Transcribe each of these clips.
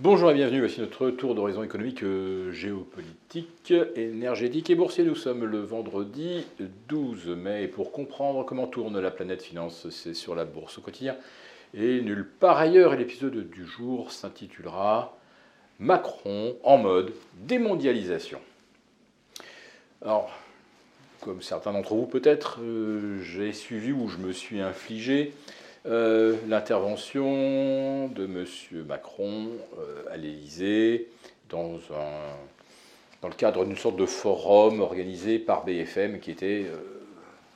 Bonjour et bienvenue, voici notre tour d'horizon économique, euh, géopolitique, énergétique et boursier. Nous sommes le vendredi 12 mai pour comprendre comment tourne la planète finance, c'est sur la bourse au quotidien et nulle part ailleurs. Et l'épisode du jour s'intitulera Macron en mode démondialisation. Alors, comme certains d'entre vous peut-être, euh, j'ai suivi ou je me suis infligé euh, l'intervention de M. Macron euh, à l'Élysée dans, le cadre d'une sorte de forum organisé par BFM qui était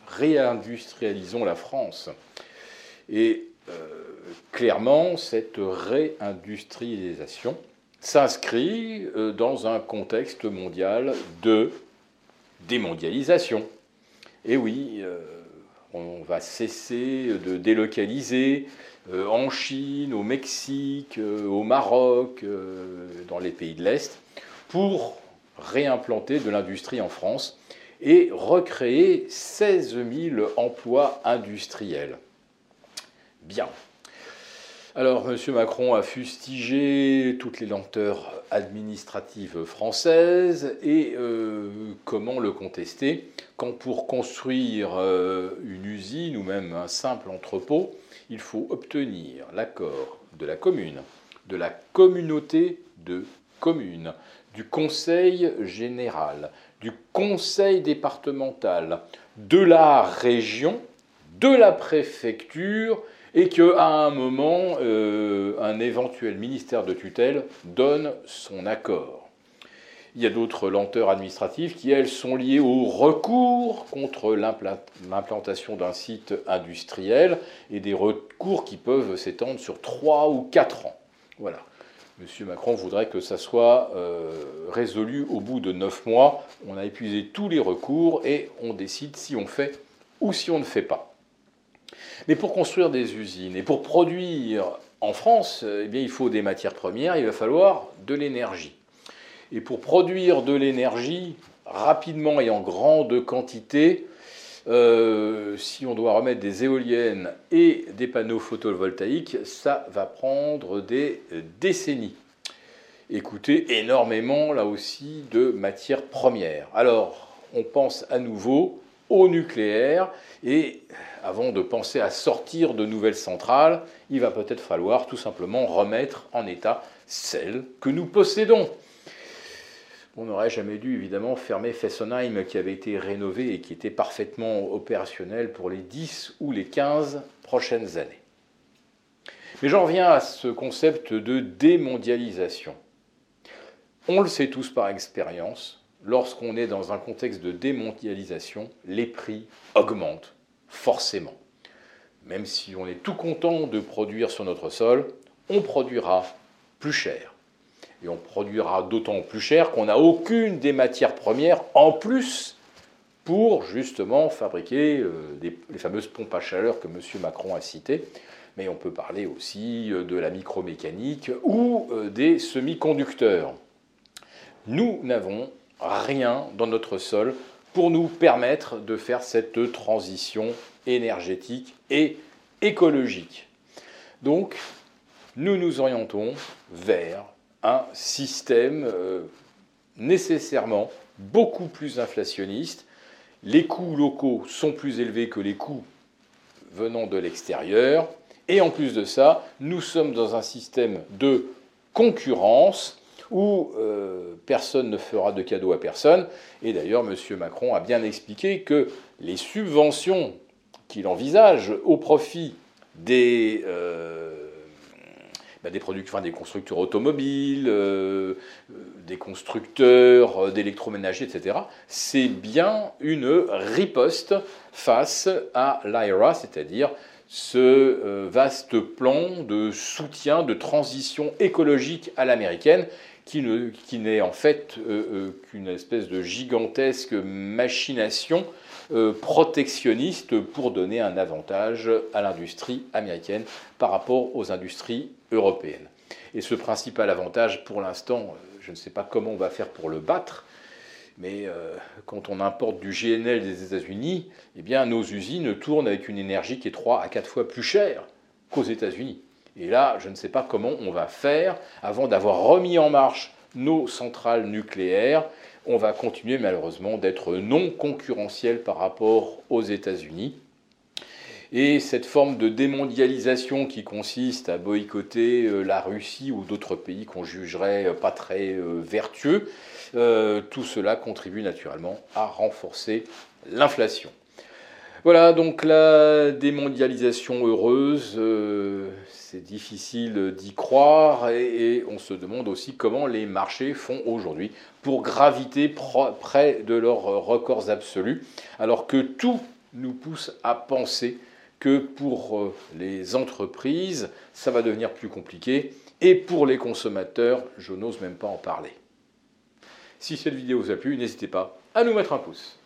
Réindustrialisons la France. Et clairement, cette réindustrialisation s'inscrit dans un contexte mondial de démondialisation. Et oui, euh, on va cesser de délocaliser euh, en Chine, au Mexique, euh, au Maroc, dans les pays de l'Est, pour réimplanter de l'industrie en France et recréer 16 000 emplois industriels. Bien. Alors, M. Macron a fustigé toutes les lenteurs administratives françaises et euh, comment le contester? Quand pour construire euh, une usine ou même un simple entrepôt, il faut obtenir l'accord de la commune, de la communauté de communes, du conseil général, du conseil départemental, de la région, de la préfecture et qu'à un moment, euh, un éventuel ministère de tutelle donne son accord. Il y a d'autres lenteurs administratives qui, elles, sont liées au recours contre l'implantation d'un site industriel et des recours qui peuvent s'étendre sur trois ou quatre ans. Voilà. Monsieur Macron voudrait que ça soit euh, résolu au bout de neuf mois. On a épuisé tous les recours et on décide si on fait ou si on ne fait pas. Mais pour construire des usines et pour produire en France, eh bien, il faut des matières premières, il va falloir de l'énergie. Et pour produire de l'énergie rapidement et en grande quantité, euh, si on doit remettre des éoliennes et des panneaux photovoltaïques, ça va prendre des décennies. Écoutez, énormément là aussi de matières premières. Alors, on pense à nouveau au nucléaire et avant de penser à sortir de nouvelles centrales, il va peut-être falloir tout simplement remettre en état celles que nous possédons. On n'aurait jamais dû évidemment fermer Fessenheim qui avait été rénové et qui était parfaitement opérationnel pour les 10 ou les 15 prochaines années. Mais j'en reviens à ce concept de démondialisation. On le sait tous par expérience, lorsqu'on est dans un contexte de démondialisation, les prix augmentent forcément. Même si on est tout content de produire sur notre sol, on produira plus cher. Et on produira d'autant plus cher qu'on n'a aucune des matières premières en plus pour justement fabriquer euh, les fameuses pompes à chaleur que M. Macron a citées. Mais on peut parler aussi euh, de la micromécanique ou euh, des semi-conducteurs. Nous n'avons rien dans notre sol pour nous permettre de faire cette transition énergétique et écologique. Donc, nous nous orientons vers un système euh, nécessairement beaucoup plus inflationniste. Les coûts locaux sont plus élevés que les coûts venant de l'extérieur. Et en plus de ça, nous sommes dans un système de concurrence où euh, personne ne fera de cadeaux à personne. Et d'ailleurs, M. Macron a bien expliqué que les subventions qu'il envisage au profit des, euh, bah, des, constructeurs automobiles, euh, des constructeurs d'électroménager, etc., c'est bien une riposte face à l'IRA, c'est-à-dire ce vaste plan de soutien, de transition écologique à l'américaine qui, n'est en fait euh, euh, qu'une espèce de gigantesque machination euh, protectionniste pour donner un avantage à l'industrie américaine par rapport aux industries européennes. Et ce principal avantage, pour l'instant, je ne sais pas comment on va faire pour le battre, mais quand on importe du GNL des États-Unis, eh bien nos usines tournent avec une énergie qui est 3 à 4 fois plus chère qu'aux États-Unis. Et là, je ne sais pas comment on va faire avant d'avoir remis en marche nos centrales nucléaires. On va continuer malheureusement d'être non concurrentiel par rapport aux États-Unis. Et cette forme de démondialisation qui consiste à boycotter euh, la Russie ou d'autres pays qu'on jugerait euh, pas très euh, vertueux, tout cela contribue naturellement à renforcer l'inflation. Voilà, donc la démondialisation heureuse, c'est difficile d'y croire et, on se demande aussi comment les marchés font aujourd'hui pour graviter près de leurs records absolus, alors que tout nous pousse à penser que pour euh, les entreprises, ça va devenir plus compliqué. Et pour les consommateurs, je n'ose même pas en parler. Si cette vidéo vous a plu, n'hésitez pas à nous mettre un pouce.